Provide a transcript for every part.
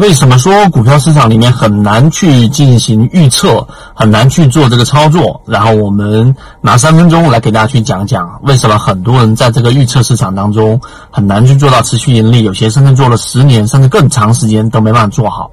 为什么说股票市场里面很难去进行预测，很难去做这个操作？然后我们拿三分钟来给大家去讲讲，为什么很多人在这个预测市场当中很难去做到持续盈利，有些甚至做了十年甚至更长时间都没办法做好。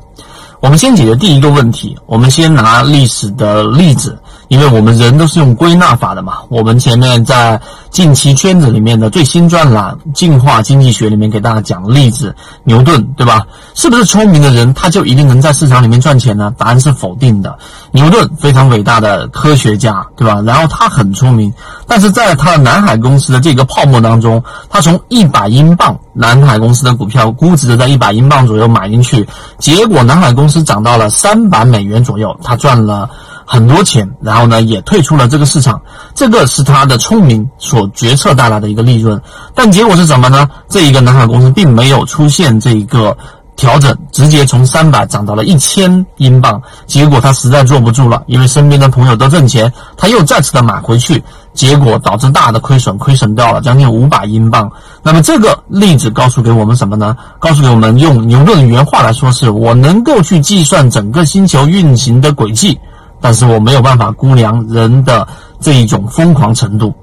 我们先解决第一个问题，我们先拿历史的例子。因为我们人都是用归纳法的嘛，我们前面在近期圈子里面的最新专栏《进化经济学》里面给大家讲的例子，牛顿，对吧？是不是聪明的人他就一定能在市场里面赚钱呢？答案是否定的。牛顿非常伟大的科学家，对吧？然后他很聪明，但是在他的南海公司的这个泡沫当中，他从一百英镑南海公司的股票估值的在一百英镑左右买进去，结果南海公司涨到了三百美元左右，他赚了。很多钱，然后呢也退出了这个市场，这个是他的聪明所决策带来的一个利润。但结果是什么呢？这一个南海公司并没有出现这一个调整，直接从三百涨到了一千英镑。结果他实在坐不住了，因为身边的朋友都挣钱，他又再次的买回去，结果导致大的亏损，亏损掉了将近五百英镑。那么这个例子告诉给我们什么呢？告诉给我们用牛顿原话来说，是我能够去计算整个星球运行的轨迹。但是我没有办法估量人的这一种疯狂程度，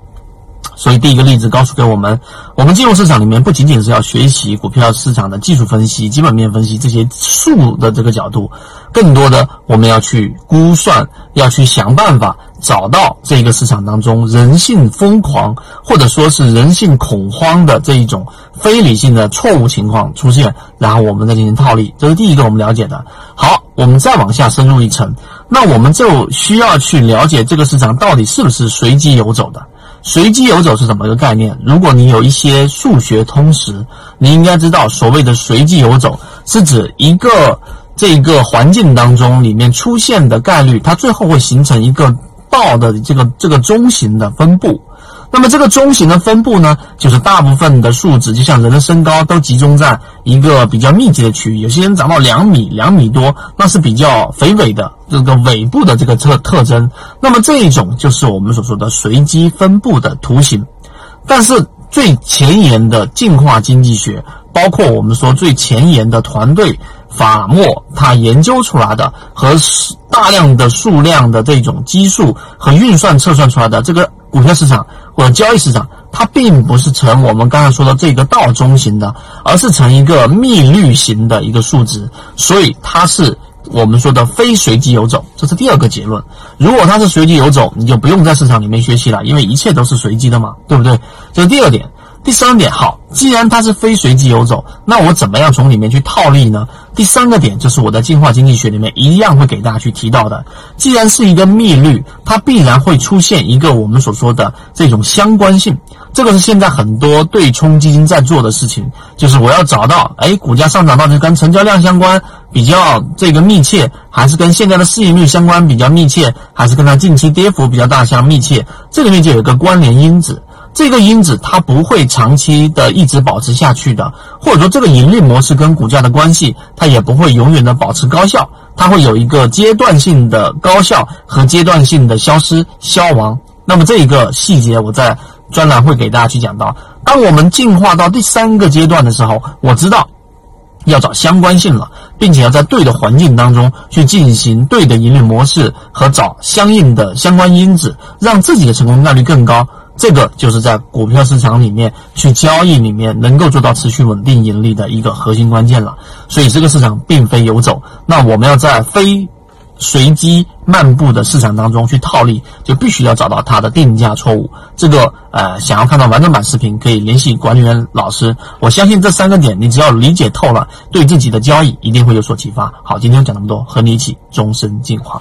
所以第一个例子告诉给我们，我们进入市场里面不仅仅是要学习股票市场的技术分析、基本面分析这些数的这个角度，更多的我们要去估算，要去想办法找到这个市场当中人性疯狂或者说是人性恐慌的这一种非理性的错误情况出现，然后我们再进行套利，这是第一个我们了解的。好，我们再往下深入一层。那我们就需要去了解这个市场到底是不是随机游走的？随机游走是怎么个概念？如果你有一些数学通识，你应该知道，所谓的随机游走是指一个这个环境当中里面出现的概率，它最后会形成一个道的这个这个中型的分布。那么这个中型的分布呢，就是大部分的数值，就像人的身高都集中在一个比较密集的区域。有些人长到两米、两米多，那是比较肥尾的这个尾部的这个特特征。那么这一种就是我们所说的随机分布的图形。但是最前沿的进化经济学，包括我们说最前沿的团队法莫他研究出来的和大量的数量的这种基数和运算测算出来的这个股票市场。或者交易市场，它并不是呈我们刚才说的这个倒中型的，而是呈一个幂律型的一个数值，所以它是我们说的非随机游走，这是第二个结论。如果它是随机游走，你就不用在市场里面学习了，因为一切都是随机的嘛，对不对？这是第二点。第三点，好，既然它是非随机游走，那我怎么样从里面去套利呢？第三个点就是我在进化经济学里面一样会给大家去提到的。既然是一个幂律，它必然会出现一个我们所说的这种相关性。这个是现在很多对冲基金在做的事情，就是我要找到，哎，股价上涨到底跟成交量相关比较这个密切，还是跟现在的市盈率相关比较密切，还是跟它近期跌幅比较大相密切？这里面就有一个关联因子。这个因子它不会长期的一直保持下去的，或者说这个盈利模式跟股价的关系，它也不会永远的保持高效，它会有一个阶段性的高效和阶段性的消失消亡。那么这一个细节我在专栏会给大家去讲到。当我们进化到第三个阶段的时候，我知道要找相关性了，并且要在对的环境当中去进行对的盈利模式和找相应的相关因子，让自己的成功概率更高。这个就是在股票市场里面去交易里面能够做到持续稳定盈利的一个核心关键了。所以这个市场并非游走，那我们要在非随机漫步的市场当中去套利，就必须要找到它的定价错误。这个呃，想要看到完整版视频，可以联系管理员老师。我相信这三个点，你只要理解透了，对自己的交易一定会有所启发。好，今天就讲那么多，和你一起终身进化。